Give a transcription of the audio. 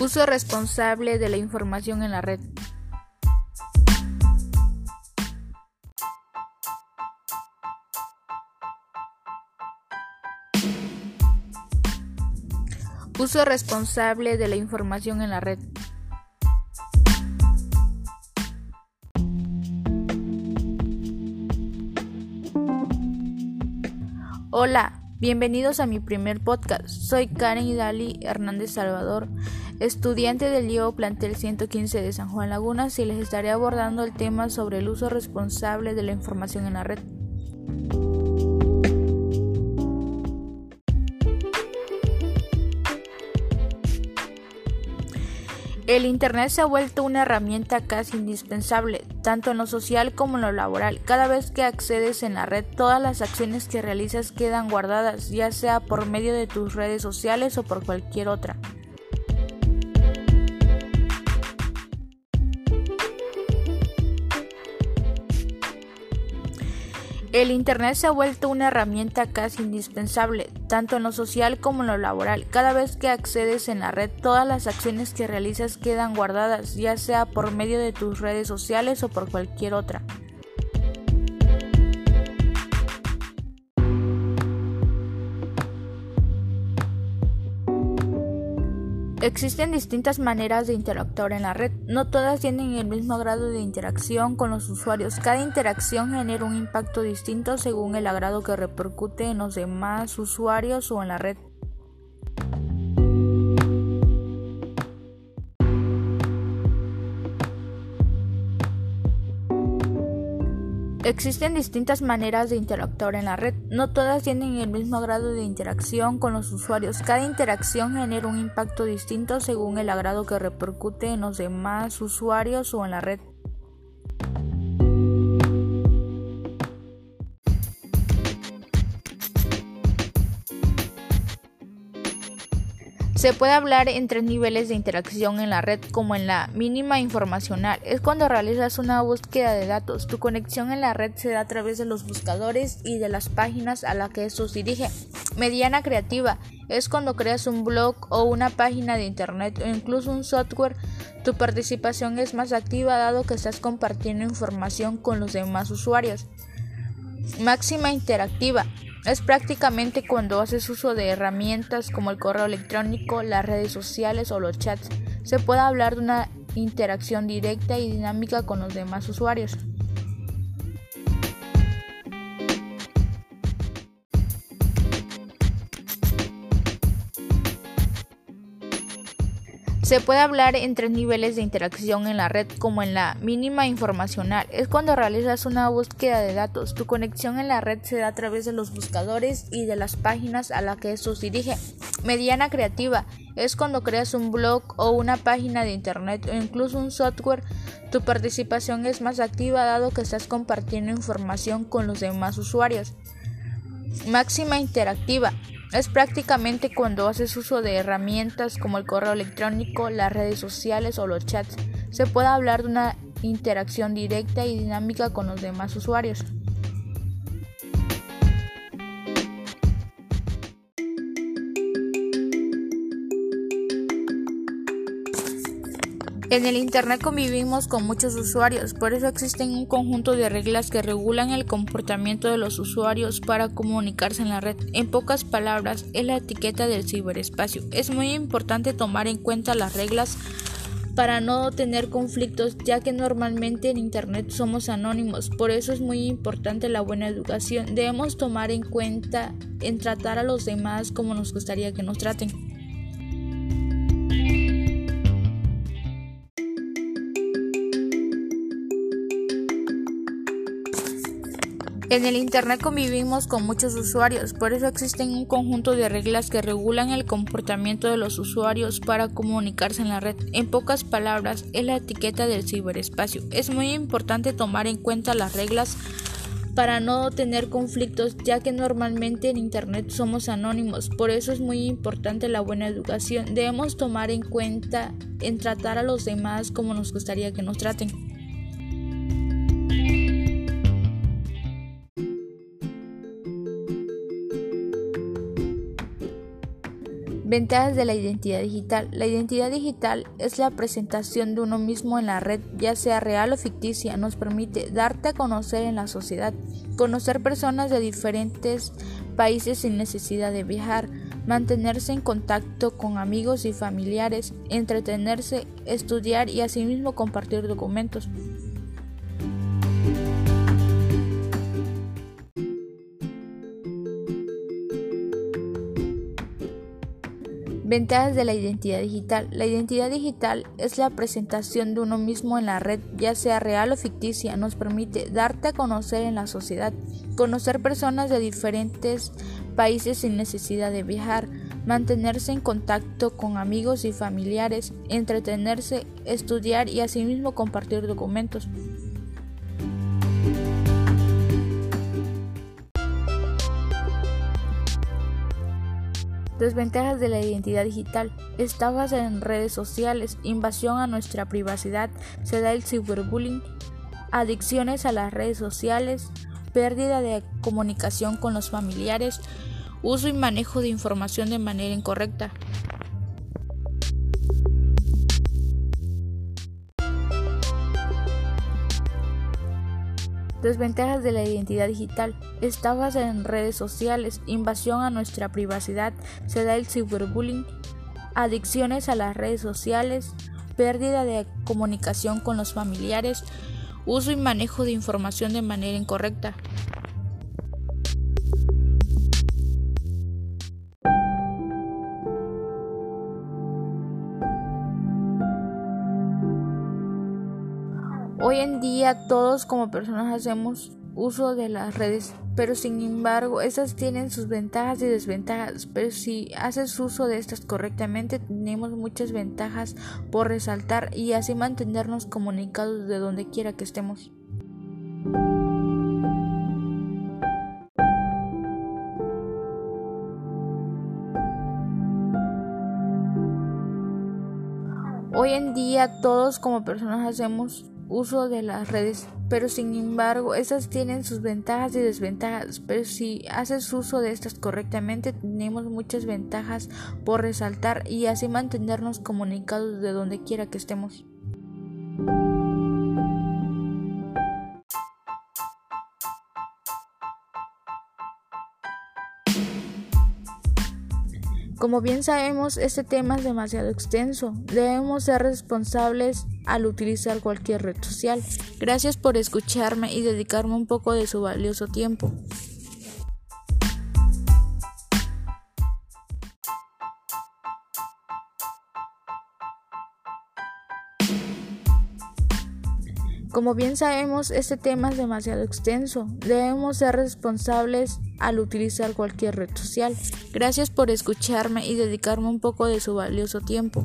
Uso responsable de la información en la red. Uso responsable de la información en la red. Hola, bienvenidos a mi primer podcast. Soy Karen Idali Hernández Salvador, estudiante del IO Plantel 115 de San Juan Lagunas y les estaré abordando el tema sobre el uso responsable de la información en la red. El Internet se ha vuelto una herramienta casi indispensable, tanto en lo social como en lo laboral. Cada vez que accedes en la red, todas las acciones que realizas quedan guardadas, ya sea por medio de tus redes sociales o por cualquier otra. El Internet se ha vuelto una herramienta casi indispensable, tanto en lo social como en lo laboral. Cada vez que accedes en la red, todas las acciones que realizas quedan guardadas, ya sea por medio de tus redes sociales o por cualquier otra. Existen distintas maneras de interactuar en la red. No todas tienen el mismo grado de interacción con los usuarios. Cada interacción genera un impacto distinto según el agrado que repercute en los demás usuarios o en la red. Existen distintas maneras de interactuar en la red. No todas tienen el mismo grado de interacción con los usuarios. Cada interacción genera un impacto distinto según el agrado que repercute en los demás usuarios o en la red. Se puede hablar en tres niveles de interacción en la red, como en la mínima informacional. Es cuando realizas una búsqueda de datos. Tu conexión en la red se da a través de los buscadores y de las páginas a las que estos dirige. Mediana creativa es cuando creas un blog o una página de internet o incluso un software. Tu participación es más activa dado que estás compartiendo información con los demás usuarios. Máxima interactiva es prácticamente cuando haces uso de herramientas como el correo electrónico, las redes sociales o los chats. Se puede hablar de una interacción directa y dinámica con los demás usuarios. Se puede hablar en tres niveles de interacción en la red, como en la mínima informacional. Es cuando realizas una búsqueda de datos. Tu conexión en la red se da a través de los buscadores y de las páginas a las que estos dirige. Mediana creativa es cuando creas un blog o una página de internet o incluso un software. Tu participación es más activa dado que estás compartiendo información con los demás usuarios. Máxima interactiva es prácticamente cuando haces uso de herramientas como el correo electrónico, las redes sociales o los chats. Se puede hablar de una interacción directa y dinámica con los demás usuarios. En el Internet convivimos con muchos usuarios, por eso existen un conjunto de reglas que regulan el comportamiento de los usuarios para comunicarse en la red. En pocas palabras, es la etiqueta del ciberespacio. Es muy importante tomar en cuenta las reglas para no tener conflictos, ya que normalmente en Internet somos anónimos. Por eso es muy importante la buena educación. Debemos tomar en cuenta en tratar a los demás como nos gustaría que nos traten. En el Internet convivimos con muchos usuarios, por eso existen un conjunto de reglas que regulan el comportamiento de los usuarios para comunicarse en la red. En pocas palabras, es la etiqueta del ciberespacio. Es muy importante tomar en cuenta las reglas para no tener conflictos, ya que normalmente en Internet somos anónimos. Por eso es muy importante la buena educación. Debemos tomar en cuenta en tratar a los demás como nos gustaría que nos traten. Ventajas de la identidad digital. La identidad digital es la presentación de uno mismo en la red, ya sea real o ficticia. Nos permite darte a conocer en la sociedad, conocer personas de diferentes países sin necesidad de viajar, mantenerse en contacto con amigos y familiares, entretenerse, estudiar y asimismo compartir documentos. Ventajas de la identidad digital. La identidad digital es la presentación de uno mismo en la red, ya sea real o ficticia. Nos permite darte a conocer en la sociedad, conocer personas de diferentes países sin necesidad de viajar, mantenerse en contacto con amigos y familiares, entretenerse, estudiar y asimismo compartir documentos. Desventajas de la identidad digital. Está basada en redes sociales, invasión a nuestra privacidad, se da el ciberbullying, adicciones a las redes sociales, pérdida de comunicación con los familiares, uso y manejo de información de manera incorrecta. Desventajas de la identidad digital. Está basada en redes sociales, invasión a nuestra privacidad, se da el ciberbullying, adicciones a las redes sociales, pérdida de comunicación con los familiares, uso y manejo de información de manera incorrecta. Hoy en día todos como personas hacemos uso de las redes, pero sin embargo estas tienen sus ventajas y desventajas, pero si haces uso de estas correctamente tenemos muchas ventajas por resaltar y así mantenernos comunicados de donde quiera que estemos. Hoy en día todos como personas hacemos uso de las redes, pero sin embargo estas tienen sus ventajas y desventajas, pero si haces uso de estas correctamente tenemos muchas ventajas por resaltar y así mantenernos comunicados de donde quiera que estemos. Como bien sabemos, este tema es demasiado extenso. Debemos ser responsables al utilizar cualquier red social. Gracias por escucharme y dedicarme un poco de su valioso tiempo. Como bien sabemos, este tema es demasiado extenso. Debemos ser responsables al utilizar cualquier red social. Gracias por escucharme y dedicarme un poco de su valioso tiempo.